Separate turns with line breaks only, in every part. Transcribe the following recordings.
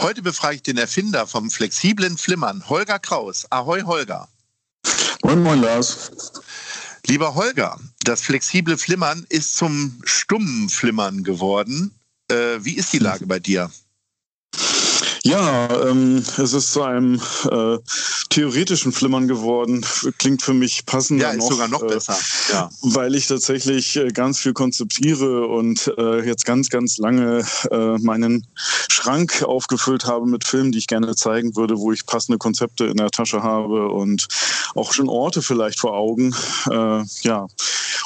Heute befrage ich den Erfinder vom flexiblen Flimmern, Holger Kraus. Ahoi, Holger.
Moin, moin, Lars.
Lieber Holger, das flexible Flimmern ist zum stummen Flimmern geworden. Äh, wie ist die Lage bei dir?
Ja, ähm, es ist zu einem äh, theoretischen Flimmern geworden. Klingt für mich passender.
Ja, ist
noch,
sogar noch
äh,
besser. Ja.
Weil ich tatsächlich äh, ganz viel konzipiere und äh, jetzt ganz, ganz lange äh, meinen Schrank aufgefüllt habe mit Filmen, die ich gerne zeigen würde, wo ich passende Konzepte in der Tasche habe und auch schon Orte vielleicht vor Augen. Äh, ja,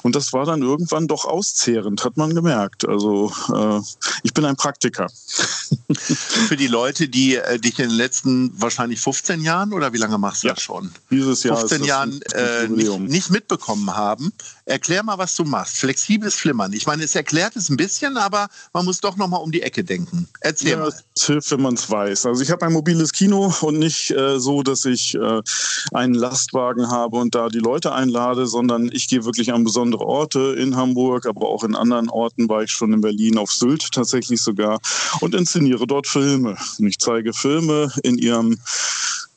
und das war dann irgendwann doch auszehrend, hat man gemerkt. Also äh, ich bin ein Praktiker.
Für die Leute, die äh, dich in den letzten wahrscheinlich 15 Jahren oder wie lange machst du
Ja.
das schon?
Dieses Jahr
15
ist das
Jahren äh, nicht, nicht mitbekommen haben. Erklär mal, was du machst. Flexibles Flimmern. Ich meine, es erklärt es ein bisschen, aber man muss doch noch mal um die Ecke denken. Erzähl
Ja,
mal.
es hilft, wenn man es weiß. Also ich habe ein mobiles Kino und nicht äh, so, dass ich äh, einen Lastwagen habe und da die Leute einlade, sondern ich gehe wirklich an besondere Orte in Hamburg, aber auch in anderen Orten war ich schon in Berlin, auf Sylt tatsächlich sogar und inszeniere dort Filme. Und ich zeige Filme in ihrem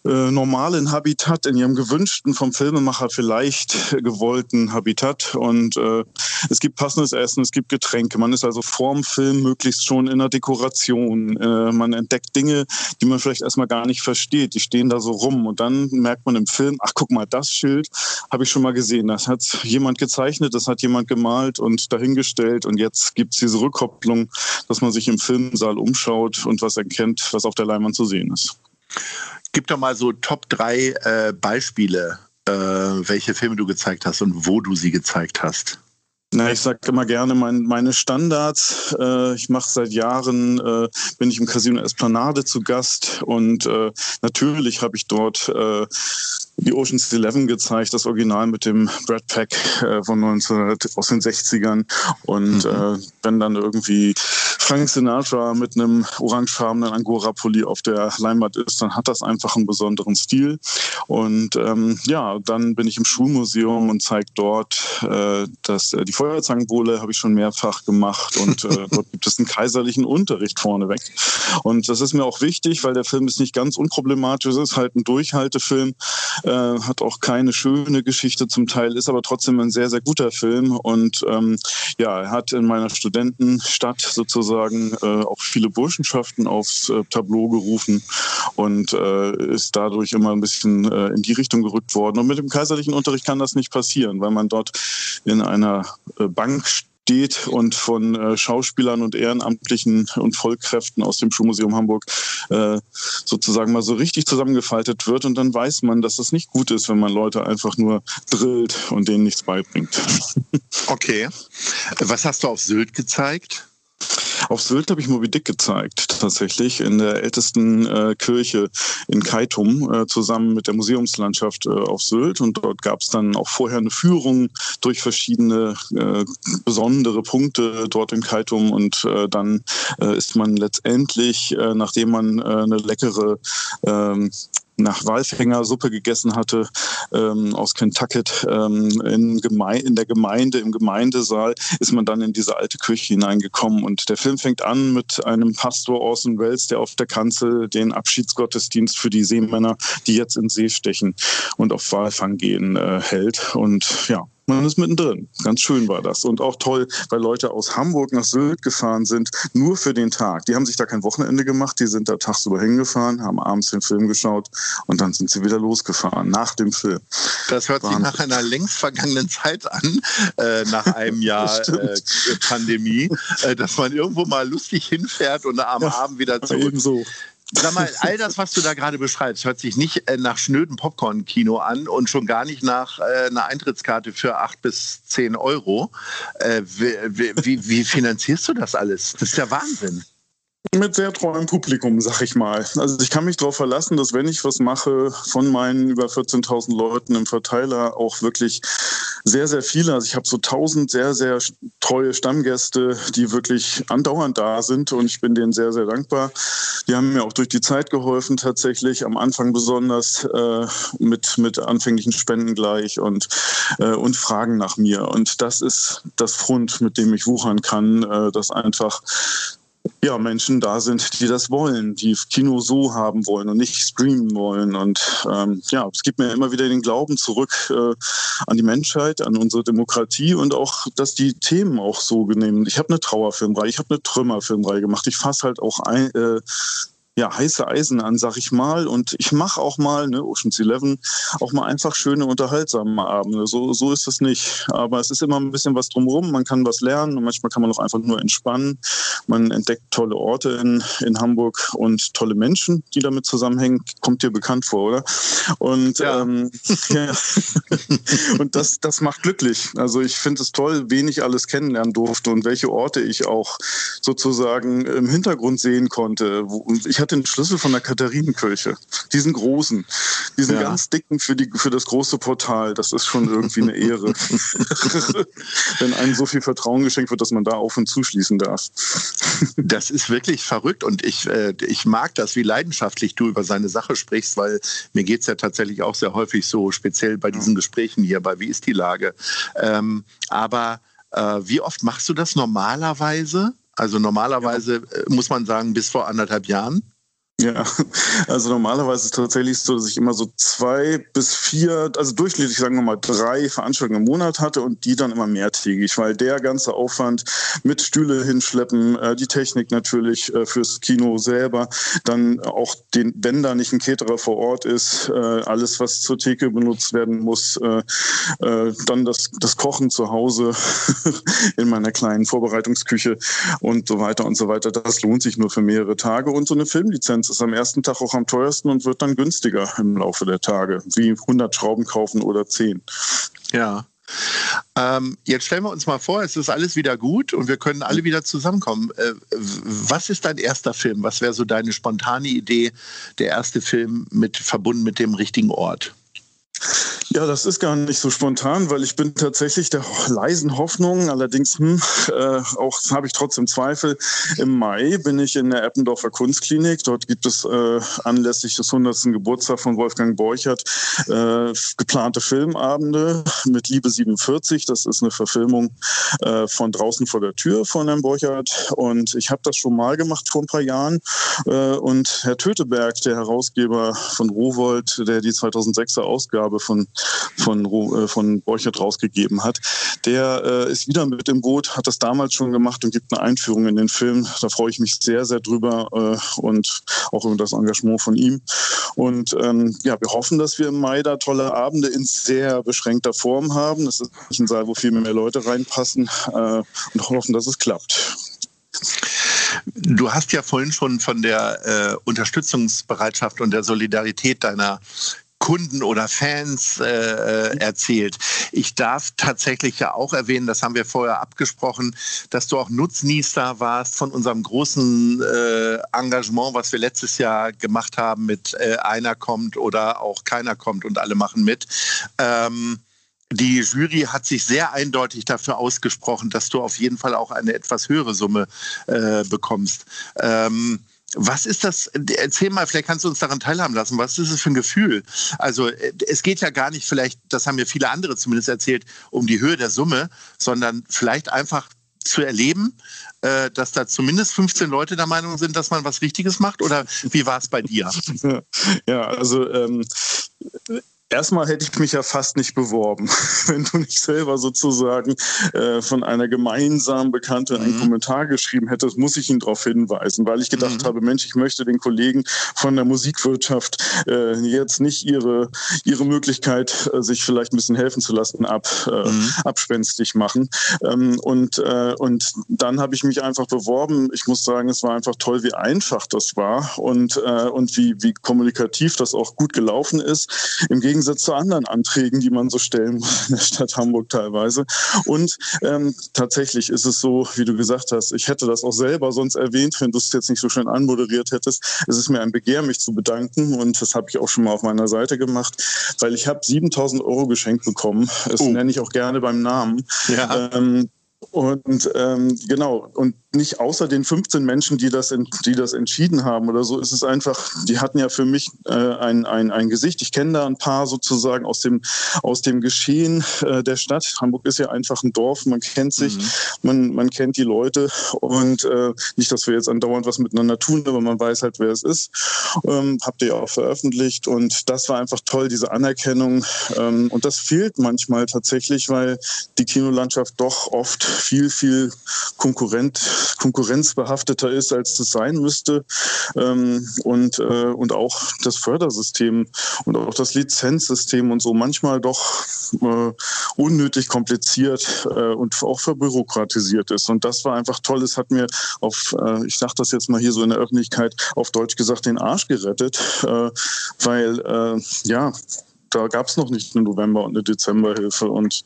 äh, normalen Habitat, in ihrem gewünschten, vom Filmemacher vielleicht äh, gewollten Habitat. Und äh, es gibt passendes Essen, es gibt Getränke. Man ist also vorm Film möglichst schon in der Dekoration. Äh, man entdeckt Dinge, die man vielleicht erstmal gar nicht versteht. Die stehen da so rum. Und dann merkt man im Film, ach guck mal, das Schild habe ich schon mal gesehen. Das hat jemand gezeichnet, das hat jemand gemalt und dahingestellt. Und jetzt gibt es diese Rückkopplung, dass man sich im Filmsaal umschaut und was erkennt, was auf der Leinwand zu sehen ist.
Gib doch mal so Top 3 äh, Beispiele, äh, welche Filme du gezeigt hast und wo du sie gezeigt hast.
Na, ich sage immer gerne mein, meine Standards. Äh, ich mache seit Jahren, äh, bin ich im Casino Esplanade zu Gast und äh, natürlich habe ich dort äh, die Ocean's Eleven gezeigt, das Original mit dem Brad Pack äh, von 1900 aus den 60ern und äh, wenn dann irgendwie Frank Sinatra mit einem orangefarbenen Angora-Pulli auf der Leinwand ist, dann hat das einfach einen besonderen Stil. Und ähm, ja, dann bin ich im Schulmuseum und zeige dort äh, das, äh, die Feuerzangenbowle habe ich schon mehrfach gemacht und äh, dort gibt es einen kaiserlichen Unterricht vorneweg. Und das ist mir auch wichtig, weil der Film ist nicht ganz unproblematisch, es ist halt ein Durchhaltefilm, äh, hat auch keine schöne Geschichte zum Teil, ist aber trotzdem ein sehr, sehr guter Film und ähm, ja, er hat in meiner Studentenstadt sozusagen äh, auch viele Burschenschaften aufs äh, Tableau gerufen und äh, ist dadurch immer ein bisschen äh, in die Richtung gerückt worden. Und mit dem kaiserlichen Unterricht kann das nicht passieren, weil man dort in einer äh, Bank steht und von äh, Schauspielern und Ehrenamtlichen und Vollkräften aus dem Schulmuseum Hamburg äh, sozusagen mal so richtig zusammengefaltet wird. Und dann weiß man, dass es nicht gut ist, wenn man Leute einfach nur drillt und denen nichts beibringt.
Okay. Was hast du auf Sylt gezeigt?
Auf Sylt habe ich Moby Dick gezeigt, tatsächlich, in der ältesten äh, Kirche in Kaitum, äh, zusammen mit der Museumslandschaft äh, auf Sylt. Und dort gab es dann auch vorher eine Führung durch verschiedene äh, besondere Punkte dort in Kaitum. Und äh, dann äh, ist man letztendlich, nachdem man eine leckere nach Walfängersuppe gegessen hatte ähm, aus Kentucket ähm, in, Geme in der Gemeinde, im Gemeindesaal, ist man dann in diese alte Küche hineingekommen. Und der Film fängt an mit einem Pastor Orson Welles, der auf der Kanzel den Abschiedsgottesdienst für die Seemänner, die jetzt in See stechen und auf Walfang gehen, äh, hält. Und ja, man ist mittendrin. Ganz schön war das. Und auch toll, weil Leute aus Hamburg nach Sylt gefahren sind, nur für den Tag. Die haben sich da kein Wochenende gemacht, die sind da tagsüber hingefahren, haben abends den Film geschaut und dann sind sie wieder losgefahren, nach dem Film.
Das hört Wahnsinn. sich nach einer längst vergangenen Zeit an, äh, nach einem Jahr äh, Pandemie, äh, dass man irgendwo mal lustig hinfährt und am ja, Abend wieder zurück. Ebenso. Sag mal, all das, was du da gerade beschreibst, hört sich nicht äh, nach schnöden Popcorn-Kino an und schon gar nicht nach äh, einer Eintrittskarte für acht bis zehn Euro. Äh, wie, wie, wie finanzierst du das alles? Das ist ja Wahnsinn.
Mit sehr treuem Publikum, sag ich mal. Also ich kann mich darauf verlassen, dass wenn ich was mache, von meinen über 14.000 Leuten im Verteiler auch wirklich sehr, sehr viele. Also ich habe so 1000 sehr, sehr treue Stammgäste, die wirklich andauernd da sind und ich bin denen sehr, sehr dankbar. Die haben mir auch durch die Zeit geholfen, tatsächlich am Anfang besonders äh, mit, mit anfänglichen Spenden gleich und, äh, und Fragen nach mir. Und das ist das Front, mit dem ich wuchern kann, äh, dass einfach ja, Menschen da sind, die das wollen, die Kino so haben wollen und nicht streamen wollen. Und ähm, ja, es gibt mir immer wieder den Glauben zurück äh, an die Menschheit, an unsere Demokratie und auch, dass die Themen auch so genehm. Ich habe eine Trauerfilmreihe, ich habe eine Trümmerfilmreihe gemacht. Ich fasse halt auch ein, äh, ja, heiße Eisen an, sag ich mal. Und ich mache auch mal, ne, Ocean's Eleven, auch mal einfach schöne, unterhaltsame Abende. So, so ist es nicht. Aber es ist immer ein bisschen was drumherum. Man kann was lernen und manchmal kann man auch einfach nur entspannen. Man entdeckt tolle Orte in, in Hamburg und tolle Menschen, die damit zusammenhängen. Kommt dir bekannt vor, oder? Und, ja. Ähm, ja. und das, das macht glücklich. Also ich finde es toll, wen ich alles kennenlernen durfte und welche Orte ich auch sozusagen im Hintergrund sehen konnte. Ich hatte hat den Schlüssel von der Katharinenkirche. Diesen großen, diesen ja. ganz dicken für, die, für das große Portal. Das ist schon irgendwie eine Ehre. Wenn einem so viel Vertrauen geschenkt wird, dass man da auf und zuschließen darf.
das ist wirklich verrückt und ich, äh, ich mag das, wie leidenschaftlich du über seine Sache sprichst, weil mir geht es ja tatsächlich auch sehr häufig so, speziell bei diesen Gesprächen hier, bei Wie ist die Lage. Ähm, aber äh, wie oft machst du das normalerweise? Also normalerweise ja. Äh, muss man sagen, bis vor anderthalb Jahren.
Ja, also normalerweise ist es tatsächlich so, dass ich immer so zwei bis vier, also durchschnittlich sagen wir mal drei Veranstaltungen im Monat hatte und die dann immer mehrtägig, weil der ganze Aufwand mit Stühle hinschleppen, äh, die Technik natürlich äh, fürs Kino selber, dann auch den, wenn da nicht ein Caterer vor Ort ist, äh, alles was zur Theke benutzt werden muss, dann das, das Kochen zu Hause in meiner kleinen Vorbereitungsküche und so weiter und so weiter, das lohnt sich nur für mehrere Tage und so eine Filmlizenz ist am ersten Tag auch am teuersten und wird dann günstiger im Laufe der Tage, wie 100 Schrauben kaufen oder 10.
Ja. Ähm, jetzt stellen wir uns mal vor, es ist alles wieder gut und wir können alle wieder zusammenkommen. Äh, was ist dein erster Film? Was wäre so deine spontane Idee, der erste Film mit verbunden mit dem richtigen Ort?
Ja, das ist gar nicht so spontan, weil ich bin tatsächlich der leisen Hoffnung, allerdings hm, äh, auch habe ich trotzdem Zweifel. Im Mai bin ich in der Eppendorfer Kunstklinik. Dort gibt es äh, anlässlich des 100. Geburtstags von Wolfgang Borchert äh, geplante Filmabende mit Liebe 47. Das ist eine Verfilmung äh, von draußen vor der Tür von Herrn Borchert. Und ich habe das schon mal gemacht vor ein paar Jahren. Äh, und Herr Töteberg, der Herausgeber von Rowold, der die 2006er Ausgabe von von, äh, von Borchert rausgegeben hat. Der äh, ist wieder mit im Boot, hat das damals schon gemacht und gibt eine Einführung in den Film. Da freue ich mich sehr, sehr drüber äh, und auch über das Engagement von ihm. Und ähm, ja, wir hoffen, dass wir im Mai da tolle Abende in sehr beschränkter Form haben. Das ist ein Saal, wo viel mehr Leute reinpassen äh, und hoffen, dass es klappt.
Du hast ja vorhin schon von der äh, Unterstützungsbereitschaft und der Solidarität deiner Kunden oder Fans äh, äh, erzählt. Ich darf tatsächlich ja auch erwähnen, das haben wir vorher abgesprochen, dass du auch Nutznießer warst von unserem großen äh, Engagement, was wir letztes Jahr gemacht haben mit äh, einer kommt oder auch keiner kommt und alle machen mit. Ähm, die Jury hat sich sehr eindeutig dafür ausgesprochen, dass du auf jeden Fall auch eine etwas höhere Summe äh, bekommst. Ähm, was ist das? Erzähl mal, vielleicht kannst du uns daran teilhaben lassen. Was ist es für ein Gefühl? Also äh, es geht ja gar nicht, vielleicht, das haben mir viele andere zumindest erzählt, um die Höhe der Summe, sondern vielleicht einfach zu erleben, äh, dass da zumindest 15 Leute der Meinung sind, dass man was Richtiges macht? Oder wie war es bei dir?
Ja, also ähm, Erstmal hätte ich mich ja fast nicht beworben, wenn du nicht selber sozusagen äh, von einer gemeinsamen Bekannten mhm. einen Kommentar geschrieben hättest, muss ich ihn darauf hinweisen, weil ich gedacht mhm. habe, Mensch, ich möchte den Kollegen von der Musikwirtschaft äh, jetzt nicht ihre, ihre Möglichkeit, äh, sich vielleicht ein bisschen helfen zu lassen, ab, äh, mhm. abspenstig machen. Ähm, und, äh, und dann habe ich mich einfach beworben. Ich muss sagen, es war einfach toll, wie einfach das war und, äh, und wie, wie kommunikativ das auch gut gelaufen ist. Im Gegenteil Gegensatz zu anderen Anträgen, die man so stellen muss in der Stadt Hamburg teilweise. Und ähm, tatsächlich ist es so, wie du gesagt hast, ich hätte das auch selber sonst erwähnt, wenn du es jetzt nicht so schön anmoderiert hättest. Es ist mir ein Begehr, mich zu bedanken und das habe ich auch schon mal auf meiner Seite gemacht, weil ich habe 7000 Euro geschenkt bekommen. Das oh. nenne ich auch gerne beim Namen. Ja. Ähm, und ähm, genau, und nicht außer den 15 Menschen, die das, die das entschieden haben oder so, ist es einfach, die hatten ja für mich äh, ein, ein, ein Gesicht. Ich kenne da ein paar sozusagen aus dem, aus dem Geschehen äh, der Stadt. Hamburg ist ja einfach ein Dorf, man kennt sich, mhm. man, man kennt die Leute und äh, nicht, dass wir jetzt andauernd was miteinander tun, aber man weiß halt, wer es ist. Ähm, habt ihr ja auch veröffentlicht und das war einfach toll, diese Anerkennung. Ähm, und das fehlt manchmal tatsächlich, weil die Kinolandschaft doch oft viel, viel Konkurrent konkurrenzbehafteter ist, als es sein müsste. Ähm, und, äh, und auch das Fördersystem und auch das Lizenzsystem und so manchmal doch äh, unnötig kompliziert äh, und auch verbürokratisiert ist. Und das war einfach toll. Es hat mir auf, äh, ich sage das jetzt mal hier so in der Öffentlichkeit, auf Deutsch gesagt, den Arsch gerettet, äh, weil äh, ja, da gab es noch nicht eine November- und eine Dezemberhilfe. Und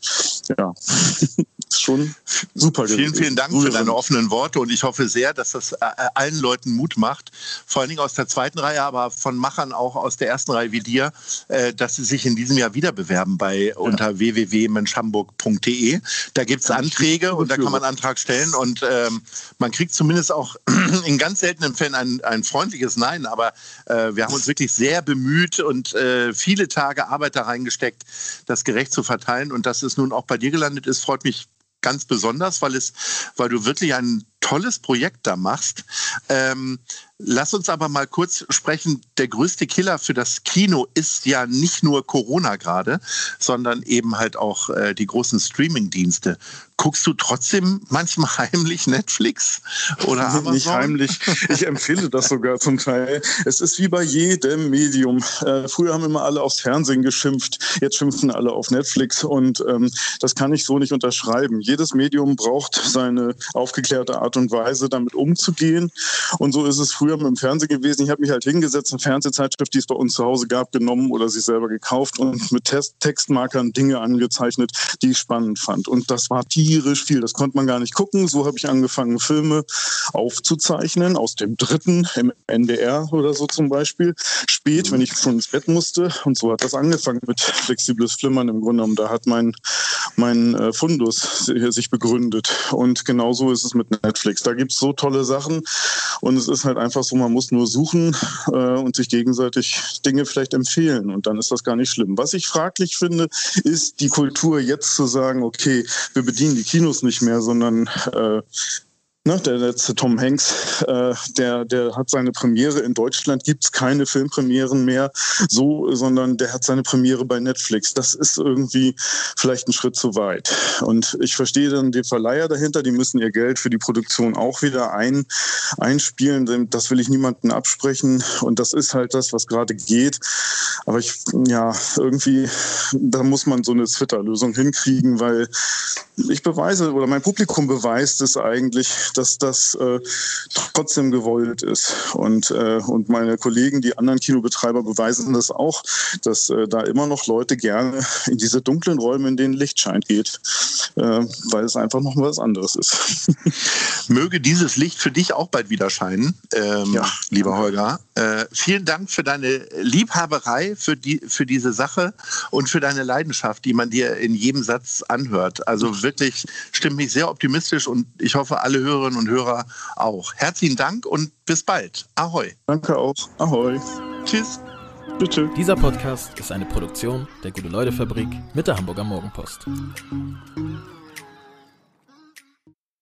ja, ist schon super.
Vielen, vielen Dank für deine offenen Worte und ich hoffe sehr, dass das äh, allen Leuten Mut macht, vor allen Dingen aus der zweiten Reihe, aber von Machern auch aus der ersten Reihe wie dir, äh, dass sie sich in diesem Jahr wieder bewerben bei ja. unter www.menschhamburg.de. Da gibt es Anträge und da kann man einen Antrag stellen und ähm, man kriegt zumindest auch in ganz seltenen Fällen ein, ein freundliches Nein, aber äh, wir haben uns wirklich sehr bemüht und äh, viele Tage Arbeit da reingesteckt, das gerecht zu verteilen und dass es nun auch bei dir gelandet ist, freut mich ganz besonders, weil es, weil du wirklich ein tolles Projekt da machst. Ähm, lass uns aber mal kurz sprechen. Der größte Killer für das Kino ist ja nicht nur Corona gerade, sondern eben halt auch äh, die großen Streaming-Dienste. Guckst du trotzdem manchmal heimlich Netflix oder Amazon?
Nicht heimlich. Ich empfehle das sogar zum Teil. Es ist wie bei jedem Medium. Äh, früher haben immer alle aufs Fernsehen geschimpft. Jetzt schimpfen alle auf Netflix und ähm, das kann ich so nicht unterschreiben. Jedes Medium braucht seine aufgeklärte Art und Weise, damit umzugehen. Und so ist es früher mit dem Fernsehen gewesen. Ich habe mich halt hingesetzt, eine Fernsehzeitschrift, die es bei uns zu Hause gab, genommen oder sich selber gekauft und mit Test Textmarkern Dinge angezeichnet, die ich spannend fand. Und das war tierisch viel. Das konnte man gar nicht gucken. So habe ich angefangen, Filme aufzuzeichnen aus dem dritten im NDR oder so zum Beispiel. Spät, wenn ich schon ins Bett musste. Und so hat das angefangen mit flexibles Flimmern im Grunde genommen. Da hat mein, mein äh, Fundus sich begründet. Und genauso ist es mit Netflix. Da gibt es so tolle Sachen. Und es ist halt einfach so, man muss nur suchen äh, und sich gegenseitig Dinge vielleicht empfehlen. Und dann ist das gar nicht schlimm. Was ich fraglich finde, ist die Kultur jetzt zu sagen, okay, wir bedienen die Kinos nicht mehr, sondern äh, Ne, der letzte Tom Hanks, äh, der, der hat seine Premiere in Deutschland, gibt's keine Filmpremieren mehr so, sondern der hat seine Premiere bei Netflix. Das ist irgendwie vielleicht ein Schritt zu weit. Und ich verstehe dann den Verleiher dahinter, die müssen ihr Geld für die Produktion auch wieder ein, einspielen. Das will ich niemandem absprechen. Und das ist halt das, was gerade geht. Aber ich, ja, irgendwie, da muss man so eine Twitter-Lösung hinkriegen, weil ich beweise oder mein Publikum beweist es eigentlich, dass das äh, trotzdem gewollt ist. Und, äh, und meine Kollegen, die anderen Kinobetreiber, beweisen das auch, dass äh, da immer noch Leute gerne in diese dunklen Räume, in denen Licht scheint, geht, äh, weil es einfach noch was anderes ist.
Möge dieses Licht für dich auch bald wieder scheinen, ähm, ja. lieber Holger. Äh, vielen Dank für deine Liebhaberei, für, die, für diese Sache und für deine Leidenschaft, die man dir in jedem Satz anhört. Also wirklich stimmt mich sehr optimistisch und ich hoffe, alle Hörerinnen und Hörer auch. Herzlichen Dank und bis bald. Ahoi.
Danke auch. Ahoi.
Tschüss.
Bitte.
Dieser Podcast ist eine Produktion der Gute-Leute-Fabrik mit der Hamburger Morgenpost.